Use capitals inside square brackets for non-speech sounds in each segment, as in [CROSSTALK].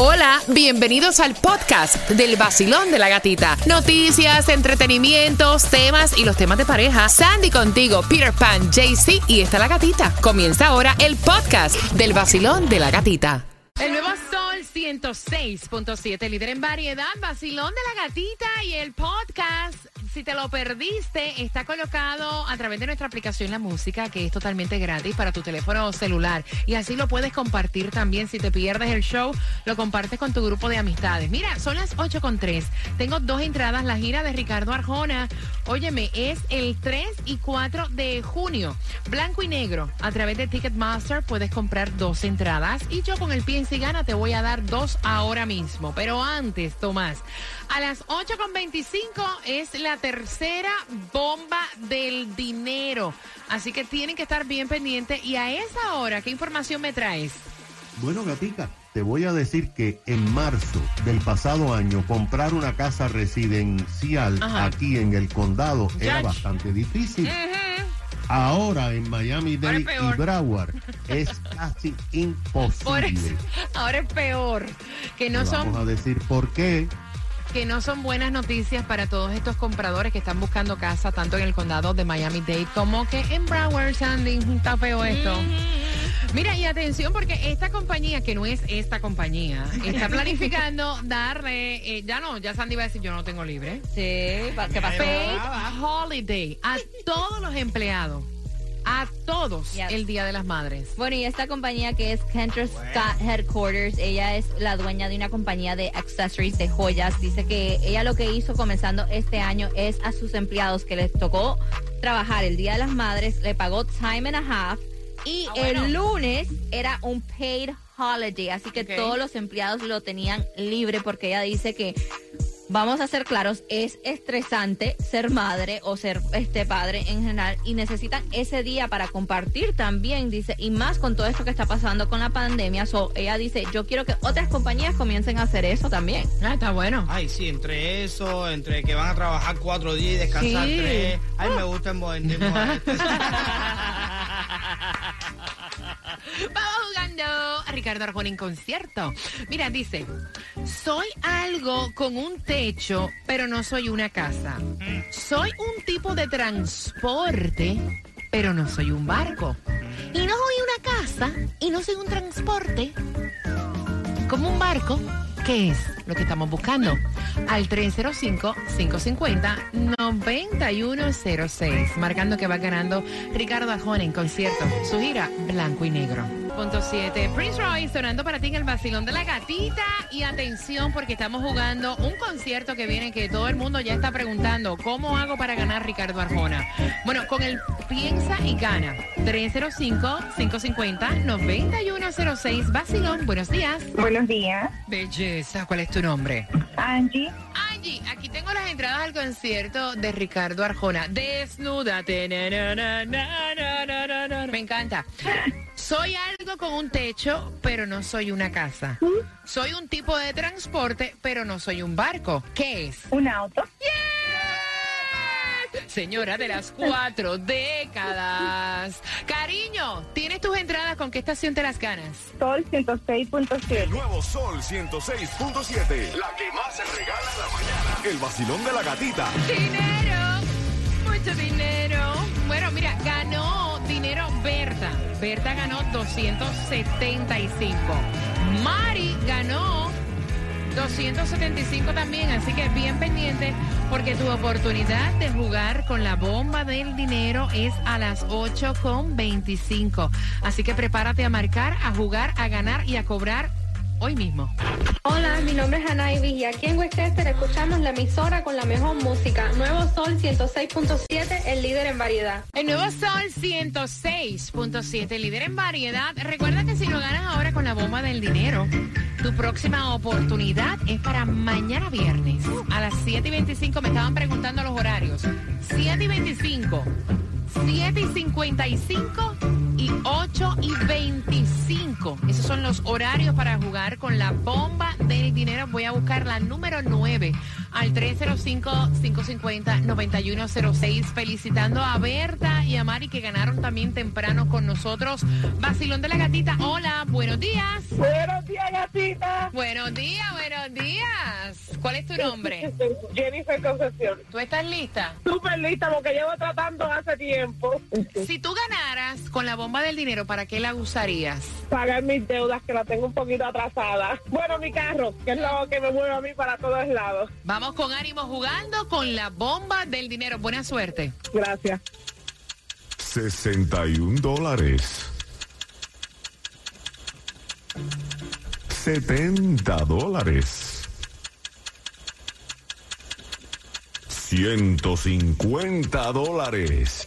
Hola, bienvenidos al podcast del vacilón de la gatita. Noticias, entretenimientos, temas y los temas de pareja. Sandy contigo, Peter Pan, JC y está la gatita. Comienza ahora el podcast del vacilón de la gatita. El nuevo Sol 106.7, líder en variedad, vacilón de la gatita y el podcast si te lo perdiste, está colocado a través de nuestra aplicación La Música, que es totalmente gratis para tu teléfono celular. Y así lo puedes compartir también. Si te pierdes el show, lo compartes con tu grupo de amistades. Mira, son las 8 con 3. Tengo dos entradas. La gira de Ricardo Arjona, óyeme, es el 3 y 4 de junio. Blanco y negro. A través de Ticketmaster puedes comprar dos entradas. Y yo con el pie en gana te voy a dar dos ahora mismo. Pero antes, Tomás, a las 8 con 25 es la tercera bomba del dinero. Así que tienen que estar bien pendientes. Y a esa hora, ¿qué información me traes? Bueno, gatica, te voy a decir que en marzo del pasado año comprar una casa residencial aquí en el condado era bastante difícil. Ahora en Miami-Dade y Broward es [LAUGHS] casi imposible. ahora es peor. Que no son... Vamos a decir por qué que no son buenas noticias para todos estos compradores que están buscando casa tanto en el condado de Miami-Dade como que en Broward, Sandy. Está feo esto. Mira, y atención porque esta compañía, que no es esta compañía, está [LAUGHS] planificando darle, eh, ya no, ya Sandy va a decir, yo no tengo libre. Sí, ¿qué? Paid holiday a todos los empleados a todos el Día de las Madres. Bueno, y esta compañía que es Kendra Scott Headquarters, ella es la dueña de una compañía de accessories, de joyas. Dice que ella lo que hizo comenzando este año es a sus empleados que les tocó trabajar. El Día de las Madres, le pagó time and a half y ah, el lunes era un paid holiday, así que todos los empleados lo tenían libre porque ella dice que vamos a ser claros, es estresante ser madre o ser este padre en general y necesitan ese día para compartir también, dice, y más con todo esto que está pasando con la pandemia. So, ella dice, yo quiero que otras compañías comiencen a hacer eso también. Ah, está bueno. Ay, sí, entre eso, entre que van a trabajar cuatro días y descansar tres. Ay, me gusta el [LAUGHS] modernismo. Vamos jugando a Ricardo Arjona en concierto. Mira, dice, soy algo con un techo, pero no soy una casa. Soy un tipo de transporte, pero no soy un barco. Y no soy una casa, y no soy un transporte, como un barco. ¿Qué es lo que estamos buscando? Al 305-550-9106. Marcando que va ganando Ricardo Arjona en concierto. Su gira Blanco y Negro. Punto 7. Prince Roy sonando para ti en el vacilón de la gatita. Y atención porque estamos jugando un concierto que viene que todo el mundo ya está preguntando. ¿Cómo hago para ganar Ricardo Arjona? Bueno, con el Piensa y Gana. 305-550-9106. Vacilón, buenos días. Buenos días. Belleza, ¿cuál es tu nombre? Angie. Angie, aquí tengo las entradas al concierto de Ricardo Arjona. Desnúdate. Me encanta. Soy algo con un techo, pero no soy una casa. Soy un tipo de transporte, pero no soy un barco. ¿Qué es? Un auto. Señora de las cuatro décadas. Cariño, ¿tienes tus entradas? ¿Con qué estación te las ganas? Sol 106.7. El nuevo Sol 106.7. La que más se regala en la mañana. El vacilón de la gatita. Dinero. Mucho dinero. Bueno, mira, ganó Berta. Berta ganó 275. Mari ganó 275 también, así que bien pendiente porque tu oportunidad de jugar con la bomba del dinero es a las 8 con 25. Así que prepárate a marcar, a jugar, a ganar y a cobrar hoy mismo. Hola, mi nombre es Ana y aquí en Westchester escuchamos la emisora con la mejor música. Nuevo Sol 106.7, el líder en variedad. El Nuevo Sol 106.7, líder en variedad. Recuerda que si lo ganas ahora con la bomba del dinero, tu próxima oportunidad es para mañana viernes a las 7 y 25. Me estaban preguntando los horarios. 7 y 25, 7 y 55 y 8 y 25. Esos son los horarios para jugar con la bomba de del dinero. Voy a buscar la número 9 al 305-550-9106. Felicitando a Berta y a Mari que ganaron también temprano con nosotros. Vacilón de la gatita. Hola, buenos días. Buenos días, gatita. Buenos días, buenos días. ¿Cuál es tu nombre? [LAUGHS] Jennifer Concepción. ¿Tú estás lista? Súper lista porque llevo tratando hace tiempo. Si tú ganaras con la bomba del dinero, ¿para qué la usarías? Pagar mis deudas que las tengo un poquito atrasadas. [LAUGHS] Bueno, mi carro, que es lo que me mueve a mí para todos lados. Vamos con ánimo jugando con la bomba del dinero. Buena suerte. Gracias. 61 dólares. 70 dólares. 150 dólares.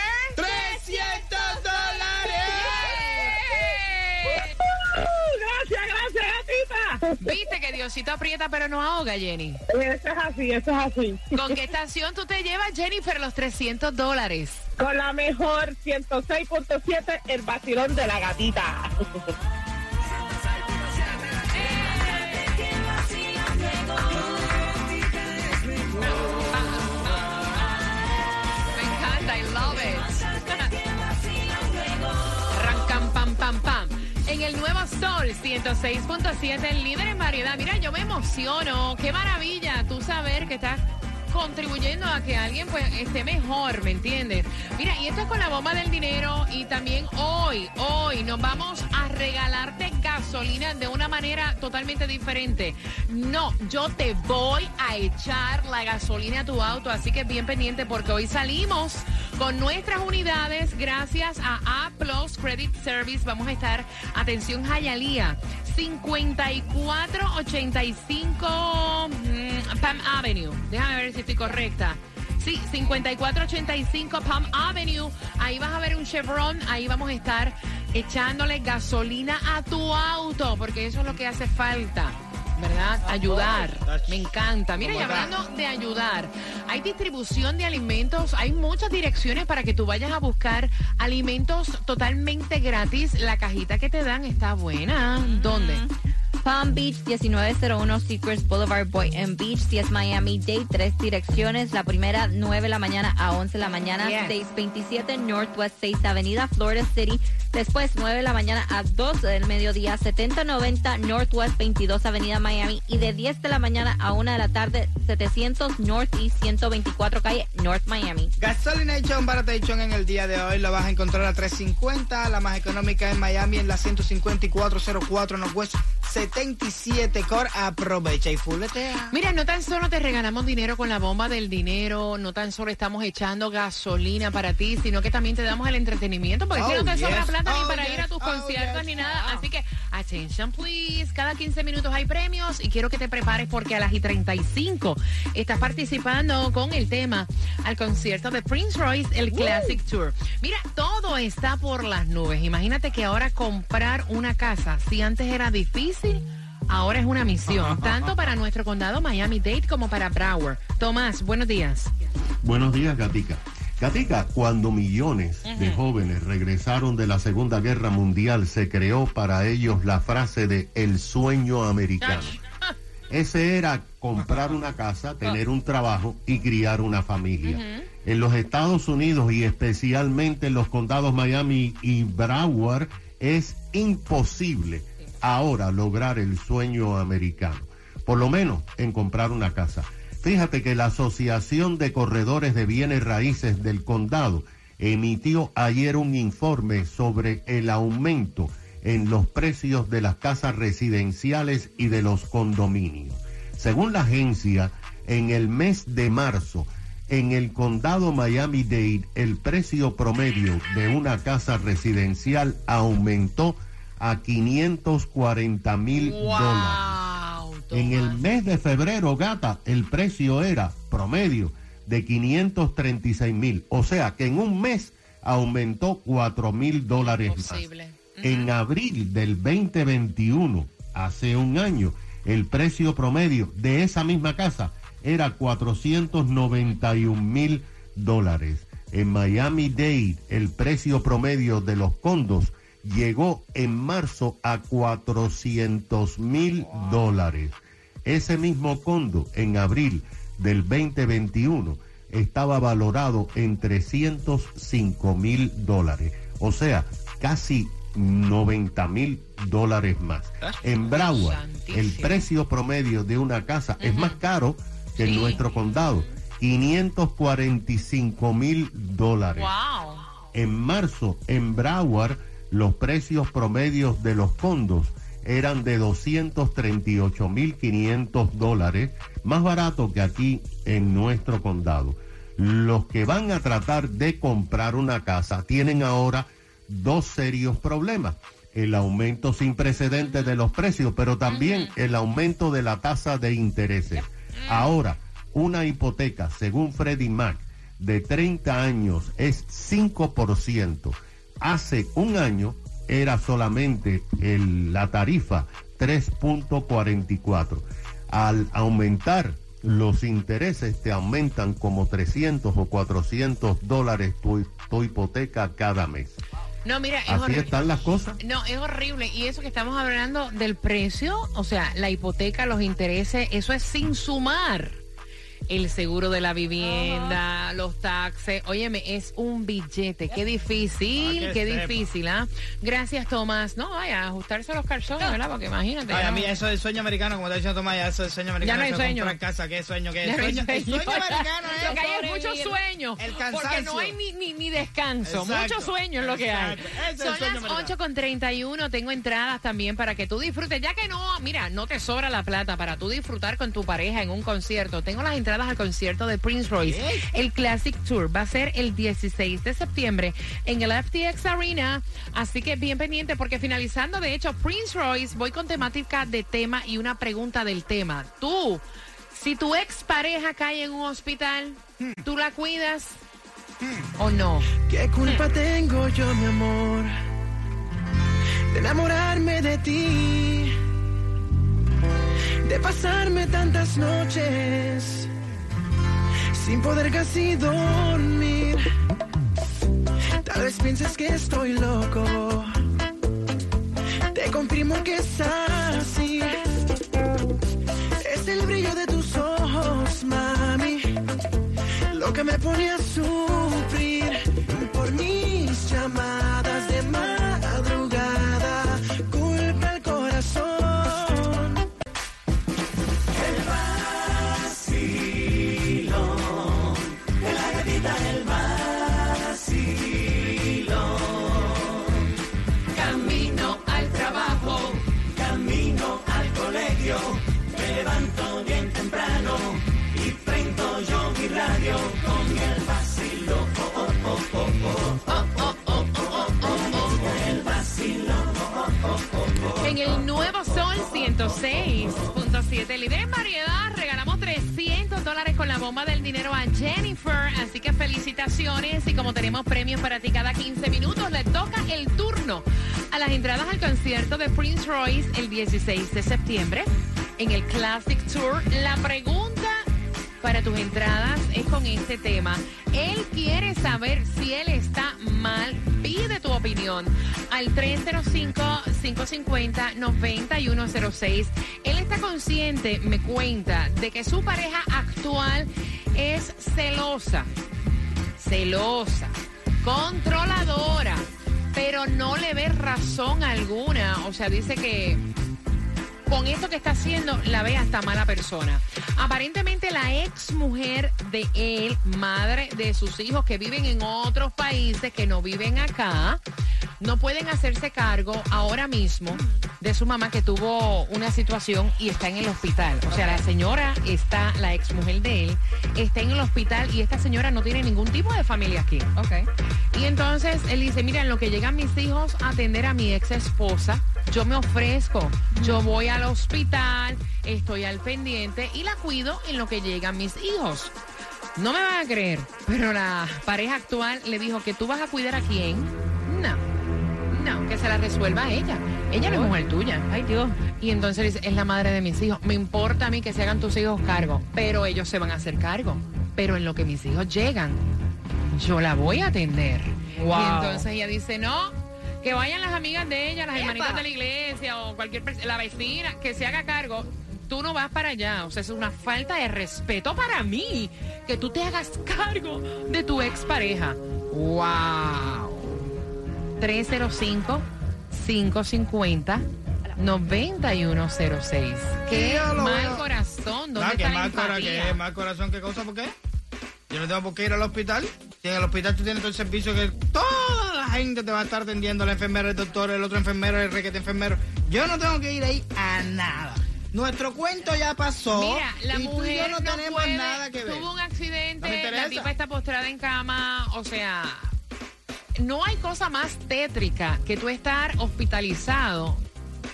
Viste que Diosito aprieta pero no ahoga, Jenny. Eso es así, eso es así. ¿Con qué estación tú te llevas, Jennifer, los 300 dólares? Con la mejor 106.7, el vacilón de la gatita. Sol 106.7, el líder en variedad. Mira, yo me emociono. Qué maravilla tú saber que estás contribuyendo a que alguien pues esté mejor, ¿me entiendes? Mira, y esto es con la bomba del dinero y también hoy, hoy nos vamos a regalarte gasolina de una manera totalmente diferente. No, yo te voy a echar la gasolina a tu auto, así que bien pendiente porque hoy salimos con nuestras unidades gracias a A Plus Credit Service. Vamos a estar, atención, Jayalía. 5485 mm, Pam Avenue. Déjame ver si estoy correcta. Sí, 5485 Palm Avenue. Ahí vas a ver un Chevron. Ahí vamos a estar echándole gasolina a tu auto, porque eso es lo que hace falta. ¿Verdad? Ayudar. Me encanta. Mira, y hablando de ayudar, hay distribución de alimentos, hay muchas direcciones para que tú vayas a buscar alimentos totalmente gratis. La cajita que te dan está buena. ¿Dónde? Palm Beach 1901 Secrets Boulevard Boynton Beach. Si es Miami Dade, tres direcciones. La primera, 9 de la mañana a 11 de la mañana. Yeah. 627 Northwest 6 Avenida, Florida City. Después, 9 de la mañana a 2 del mediodía. 7090 Northwest 22 Avenida Miami. Y de 10 de la mañana a 1 de la tarde, 700 North y 124 Calle North Miami. Gasolination Baratation en el día de hoy lo vas a encontrar a 350, la más económica en Miami en la 15404 Northwest 77 Core. Aprovecha y fuletea. Mira, no tan solo te regalamos dinero con la bomba del dinero, no tan solo estamos echando gasolina para ti, sino que también te damos el entretenimiento, porque Oh, no te sobra yes. plata ni Oh, para ir a tus Oh, conciertos yes. ni nada. Así que, attention please, cada 15 minutos hay premios y quiero que te prepares porque a las y 35 estás participando con el tema al concierto de Prince Royce, el Classic Tour. Mira, todo está por las nubes. Imagínate que ahora comprar una casa, si antes era difícil, Ahora es una misión, tanto para nuestro condado Miami-Dade como para Broward. Tomás, buenos días. Buenos días, Gatica. Gatica, cuando millones de jóvenes regresaron de la Segunda Guerra Mundial, se creó para ellos la frase de el sueño americano. Ese era comprar una casa, tener un trabajo y criar una familia. En los Estados Unidos y especialmente en los condados Miami y Broward es imposible ahora lograr el sueño americano. Por lo menos en comprar una casa. Fíjate que la Asociación de Corredores de Bienes Raíces del Condado emitió ayer un informe sobre el aumento en los precios de las casas residenciales y de los condominios. Según la agencia, en el mes de marzo, en el condado Miami-Dade, el precio promedio de una casa residencial aumentó a 540 mil dólares. En el mes de febrero, gata, el precio era promedio de 536 mil. O sea que en un mes aumentó 4 mil dólares más. En abril del 2021, hace un año el precio promedio de esa misma casa era 491 mil dólares. En Miami Dade el precio promedio de los condos llegó en marzo a 400 mil dólares. Ese mismo condo en abril del 2021 estaba valorado en 305 mil dólares. O sea, casi 90 mil dólares más. En Broward, el precio promedio de una casa es más caro que en nuestro condado. 545 mil dólares. En marzo, en Broward, los precios promedios de los condos eran de 238 mil 500 dólares, más barato que aquí en nuestro condado. Los que van a tratar de comprar una casa tienen ahora dos serios problemas. El aumento sin precedentes de los precios, pero también el aumento de la tasa de intereses. Ahora, una hipoteca, según Freddie Mac, de 30 años es 5%. Hace un año era solamente el, la tarifa 3.44. Al aumentar los intereses te aumentan como 300 o 400 dólares tu, tu hipoteca cada mes. No, mira, es Así horrible. están las cosas. No, es horrible. Y eso que estamos hablando del precio, o sea, la hipoteca, los intereses, eso es sin sumar el seguro de la vivienda, los taxes. Óyeme, es un billete. Qué difícil, que qué sepa. difícil, ¿ah? Gracias, Tomás. No, vaya, ajustarse los calzones, ¿verdad? Porque imagínate. Ay, ya a mí eso del sueño americano, como está diciendo Tomás, ya eso del sueño americano. no hay sueño. casa, ¿qué sueño? ¿Qué Ya no sueño? El sueño. sueño americano es [LAUGHS] Lo que hay es mucho sueño. El Porque no hay ni, ni, ni descanso. Exacto. Mucho sueño es lo que hay. Es Son sueño las americano. 8 con 31. Tengo entradas también para que tú disfrutes. Ya que no, mira, no te sobra la plata para tú disfrutar con tu pareja en un concierto. Tengo las entradas al concierto de Prince Royce. El Classic Tour va a ser el 16 de septiembre en el FTX Arena. Así que bien pendiente porque finalizando, de hecho, Prince Royce, voy con temática de tema y una pregunta del tema. Tú, si tu ex pareja cae en un hospital, ¿tú la cuidas o no? ¿Qué culpa tengo yo, mi amor, de enamorarme de ti? De pasarme tantas noches sin poder casi dormir. Tal vez pienses que estoy loco. Te confirmo que es así. Es el brillo de tus ojos, mami lo que me En el nuevo sol 106.7, líder en variedad, regalamos 300 dólares con la bomba del dinero a Jennifer. Así que felicitaciones. Y como tenemos premios para ti cada 15 minutos, le toca el turno a las entradas al concierto de Prince Royce el 16 de septiembre en el Classic Tour. La pregunta para tus entradas es con este tema. Él quiere saber si él está mal. Pide tu opinión al 305-550-9106. Él está consciente, me cuenta, de que su pareja actual es celosa, celosa, controladora, pero no le ve razón alguna. O sea, dice que con esto que está haciendo, la ve hasta mala persona. Aparentemente la ex mujer de él, madre de sus hijos que viven en otros países, que no viven acá, no pueden hacerse cargo ahora mismo de su mamá que tuvo una situación y está en el hospital. O sea, la señora está, la ex mujer de él, está en el hospital y esta señora no tiene ningún tipo de familia aquí. Ok. Y entonces él dice, mira, en lo que llegan mis hijos a atender a mi ex esposa, yo me ofrezco, yo voy al hospital, estoy al pendiente y la cuido en lo que llegan mis hijos. No me van a creer, pero la pareja actual le dijo que tú vas a cuidar a quién. Que se la resuelva a ella. Ella no es mujer tuya. Ay, Dios. Y entonces dice, es la madre de mis hijos. Me importa a mí que se hagan tus hijos cargo, pero ellos se van a hacer cargo. Pero en lo que mis hijos llegan, yo la voy a atender. Wow. Y entonces ella dice, no, que vayan las amigas de ella, las Epa. hermanitas de la iglesia o cualquier persona, la vecina, que se haga cargo. Tú no vas para allá. O sea, es una falta de respeto para mí que tú te hagas cargo de tu expareja. ¡Wow! 305-550-9106. ¡Qué Yo lo mal corazón! ¿Dónde está ¿qué la cora- empatía? qué más corazón, qué cosa, por qué? Yo no tengo por qué ir al hospital. Si en el hospital tú tienes todo el servicio que toda la gente te va a estar atendiendo, la enfermera, el doctor, el otro enfermero, el requete enfermero. Yo no tengo que ir ahí a nada. Nuestro cuento ya pasó. Mira, la y tú y mujer yo no, no tenemos puede- nada que ver. Tuvo un No accidente, la interesa. tipa está postrada en cama, o sea, no hay cosa más tétrica que tú estar hospitalizado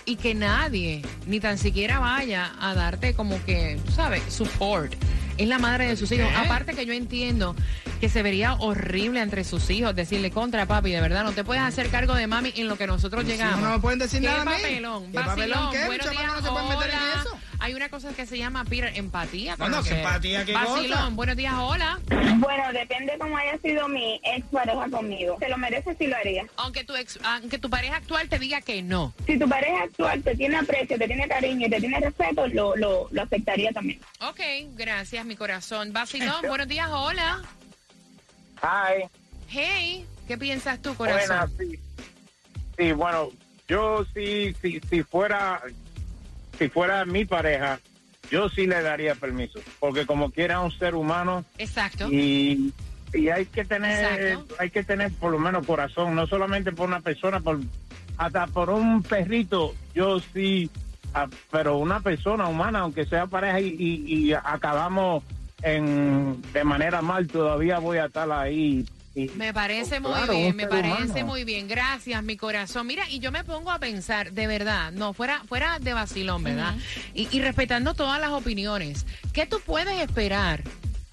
y que nadie, ni tan siquiera vaya a darte como que, sabes, support. Es la madre de sus hijos. Aparte que yo entiendo que se vería horrible entre sus hijos decirle contra papi, de verdad, no te puedes hacer cargo de mami en lo que nosotros llegamos. no me pueden decir ¿Qué nada a mí? papelón? ¿Qué papelón Vacilón, qué? buenos días, no se pueden Hay una cosa que se llama, Peter, empatía. No, no, conocer. ¿qué empatía, qué cosa? Vacilón, buenos días, hola. Bueno, depende cómo haya sido mi ex pareja conmigo. Se lo merece si lo haría. Aunque tu, ex, aunque tu pareja actual te diga que no. Si tu pareja actual te tiene aprecio, te tiene cariño y te tiene respeto, lo, lo, lo aceptaría también. Ok, gracias, mi corazón. Vacilón, [LAUGHS] buenos días, hola. Hi, Hey, ¿qué piensas tú, corazón? buenas, sí. Sí, bueno, yo sí, sí, si fuera, si fuera mi pareja, yo sí le daría permiso, porque como quiera un ser humano Exacto. y, y hay que tener, Exacto. hay que tener por lo menos corazón, no solamente por una persona, por hasta por un perrito, yo sí, ah, pero una persona humana, aunque sea pareja y, y- y acabamos en de manera mal, todavía voy a estar ahí. Y- Me parece muy Claro, bien, me parece humano. muy bien. Gracias, mi corazón. Mira, y yo me pongo a pensar, de verdad, no, fuera, fuera de vacilón, ¿verdad? y, y respetando todas las opiniones, ¿qué tú puedes esperar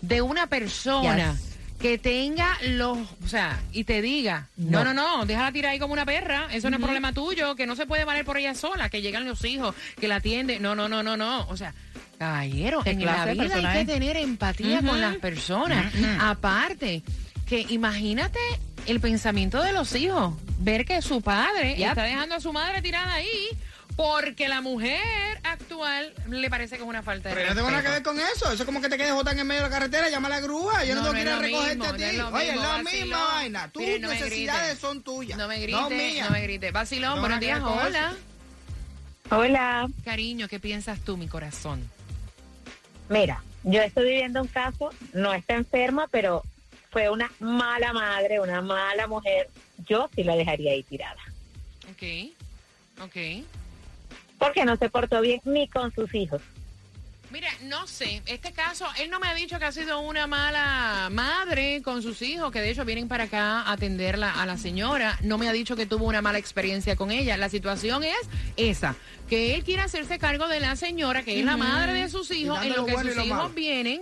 de una persona Yes. que tenga los, o sea, y te diga, no, no, no, déjala tirar ahí como una perra, eso no es problema tuyo, que no se puede valer por ella sola, que llegan los hijos, que la atiende, no, no, no, no, no, o sea... Caballero, ¿Qué en la de vida hay que tener empatía con las personas. Aparte, que imagínate el pensamiento de los hijos, ver que su padre Yep. está dejando a su madre tirada ahí porque la mujer actual le parece que es una falta de Pero no tengo nada que ver con eso. Eso es como que te quedes botar en el medio de la carretera, llama a la grúa. Yo no, No, tengo que ir a recogerte mismo, a ti. no es lo Oye, es mismo, la vacilón. misma vaina. Tus necesidades grite. son tuyas. No me grite, No me grite. Vacilón, No, buenos días, hola. Hola. Cariño, ¿qué piensas tú, mi corazón? Mira, yo estoy viviendo un caso, no está enferma, pero fue una mala madre, una mala mujer. Yo sí la dejaría ahí tirada. Ok, ok. Porque no se portó bien ni con sus hijos. Mira, no sé, este caso, él no me ha dicho que ha sido una mala madre con sus hijos, que de hecho vienen para acá a atenderla a la señora. No me ha dicho que tuvo una mala experiencia con ella. La situación es esa, que él quiere hacerse cargo de la señora, que es la madre de sus hijos, en lo que bueno sus lo hijos malo. vienen.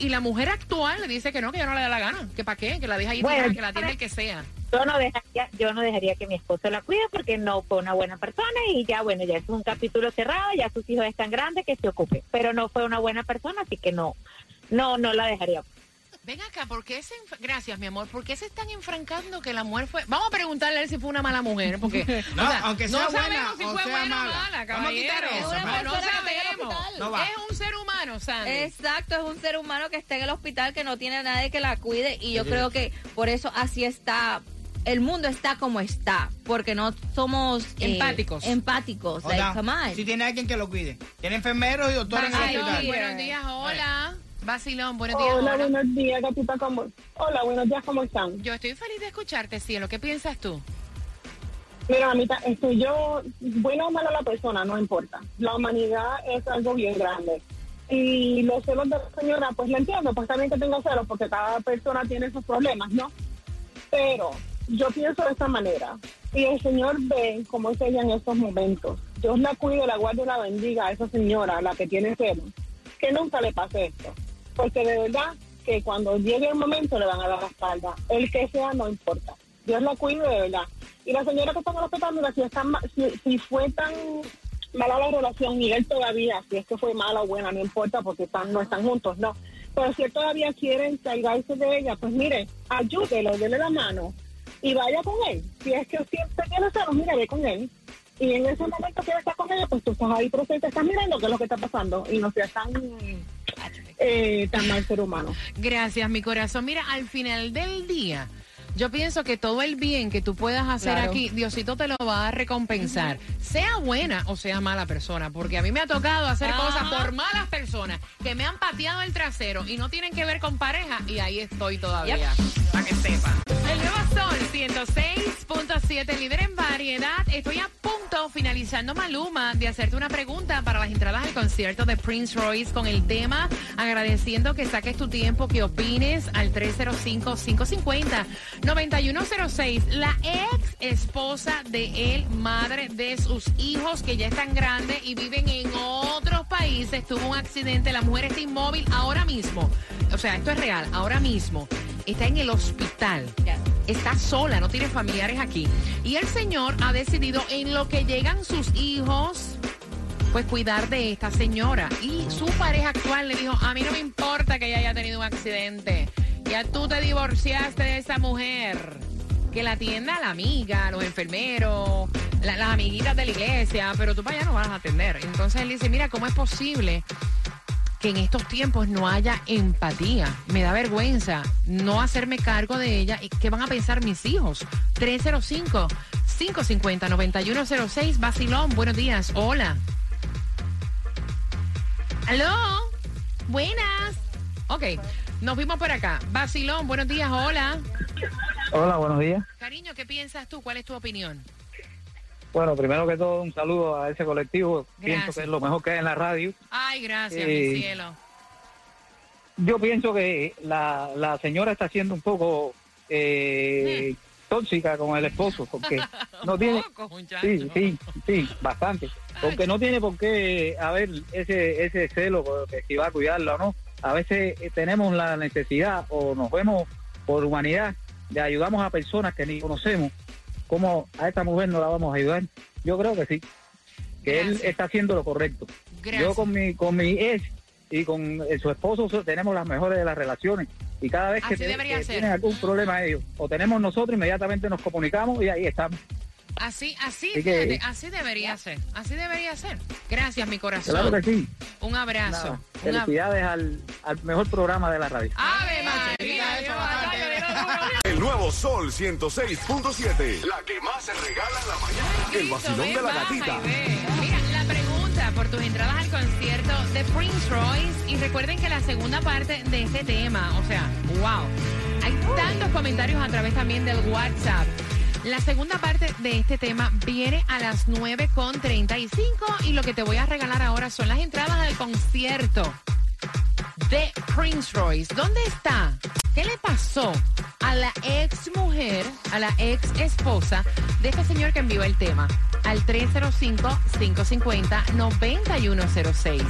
Y la mujer actual le dice que no, que ya no le da la gana. ¿Que para qué? Que la deja Bueno, tirada, que la atiende el que sea. Yo no dejaría, yo no dejaría que mi esposo la cuide porque no fue una buena persona y ya bueno, ya es un capítulo cerrado, ya sus hijos están grandes que se ocupe, pero no fue una buena persona, así que no, no, no la dejaría. Ven acá, ¿por qué se Gracias, mi amor. ¿Por qué se están enfrancando que la mujer fue... Vamos a preguntarle a él si fue una mala mujer, porque... [LAUGHS] No, o sea, aunque sea no buena sabemos si o fue sea buena o mala. mala, Vamos a quitar eso, No, no sabemos. No va. es un ser humano, Sandy. Exacto, es un ser humano que está en el hospital, que no tiene a nadie que la cuide y yo creo que por eso así está, el mundo está como está, porque no somos eh, Empáticos. empáticos, O like, sea, come on. si tiene alguien que lo cuide. Tiene enfermeros y doctores en el hospital. buenos días, hola. Vacilón, buenos días, Hola, hola. buenos días, gatita, ¿cómo? Hola, buenos días, ¿cómo están? Yo estoy feliz de escucharte, cielo. ¿Qué piensas tú? Mira, mamita, estoy yo, buena o mala la persona, no importa. La humanidad es algo bien grande. Y los celos de la señora, pues la entiendo, pues también que tengo celos, porque cada persona tiene sus problemas, ¿no? Pero yo pienso de esta manera. Y el Señor ve cómo es ella en estos momentos. Dios la cuide, la guarde y la bendiga a esa señora, la que tiene celos. Que nunca le pase esto. Porque de verdad que cuando llegue el momento le van a dar la espalda. El que sea, no importa. Dios la cuide de verdad. Y la señora que está en el hospital, si, está, si, si fue tan mala la relación y él todavía, si es que fue mala o buena, no importa porque están, no están juntos, no. Pero si él todavía quiere encargarse de ella, pues mire, ayúdelo, dele la mano y vaya con él. Si es que siempre tiene celos, mira, ve con él. Y en ese momento que está con ella, pues tú estás ahí presente, estás mirando qué es lo que está pasando y no seas tan, eh, tan mal ser humano. Gracias, mi corazón. Mira, al final del día, yo pienso que todo el bien que tú puedas hacer Claro. aquí, Diosito te lo va a recompensar. Sea buena o sea mala persona, porque a mí me ha tocado hacer cosas por malas personas que me han pateado el trasero y no tienen que ver con pareja y ahí estoy todavía. Para que sepa. El nuevo Sol 106.7, líder en variedad. Estoy a finalizando Maluma, de hacerte una pregunta para las entradas al concierto de Prince Royce con el tema, agradeciendo que saques tu tiempo, que opines al 305-550-9106. La ex esposa de él, madre de sus hijos que ya están grandes y viven en otros países, tuvo un accidente, la mujer está inmóvil ahora mismo. O sea, esto es real, ahora mismo. Está en el hospital está sola, no tiene familiares aquí. Y el señor ha decidido en lo que llegan sus hijos, pues cuidar de esta señora. Y su pareja actual le dijo, a mí no me importa que ella haya tenido un accidente. Ya tú te divorciaste de esa mujer. Que la atienda la amiga, los enfermeros, la- las amiguitas de la iglesia, pero tú para allá no vas a atender. Entonces él dice, mira, ¿cómo es posible? Que en estos tiempos no haya empatía. Me da vergüenza no hacerme cargo de ella. ¿Y ¿Qué van a pensar mis hijos? 305-550-9106. Basilón, buenos días. Hola. ¿Aló? Buenas. Ok, nos vimos por acá. Basilón, buenos días. Hola. Hola, buenos días. Cariño, ¿qué piensas tú? ¿Cuál es tu opinión? Bueno, primero que todo, un saludo a ese colectivo. Pienso que es lo mejor que hay en la radio. Ay, gracias, Eh, mi cielo. Yo pienso que la, la señora está siendo un poco eh, tóxica con el esposo, porque [LAUGHS] no tiene... Poco. Sí, sí, sí, bastante. Porque no tiene por qué haber ese ese celo de si va a cuidarla o no. A veces eh, tenemos la necesidad o nos vemos por humanidad de ayudamos a personas que ni conocemos. ¿Cómo a esta mujer no la vamos a ayudar? Yo creo que sí. Que él está haciendo lo correcto. Gracias. Yo con mi con mi ex y con eh, su esposo so- tenemos las mejores de las relaciones. Y cada vez que, Así que tienen algún problema ellos, o tenemos nosotros, inmediatamente nos comunicamos y ahí estamos. Así, así, Así que- fíjate, así debería ser. Así debería ser. Gracias, mi corazón. Claro que sí. Un abrazo. Nada, Un ab- felicidades al, al mejor programa de la radio. Ave María, El nuevo Sol 106.7. La que más se regala en la mañana. El Cristo, vacilón ven, de la gatita. Mira, la pregunta por tus entradas al concierto de Prince Royce. Y recuerden que la segunda parte de este tema, o sea, wow. Hay tantos comentarios a través también del WhatsApp. La segunda parte de este tema viene a las 9.35 y lo que te voy a regalar ahora son las entradas al concierto de Prince Royce. ¿Dónde está? ¿Qué le pasó a la ex mujer, a la ex esposa de este señor que envió el tema? Al 305-550-9106.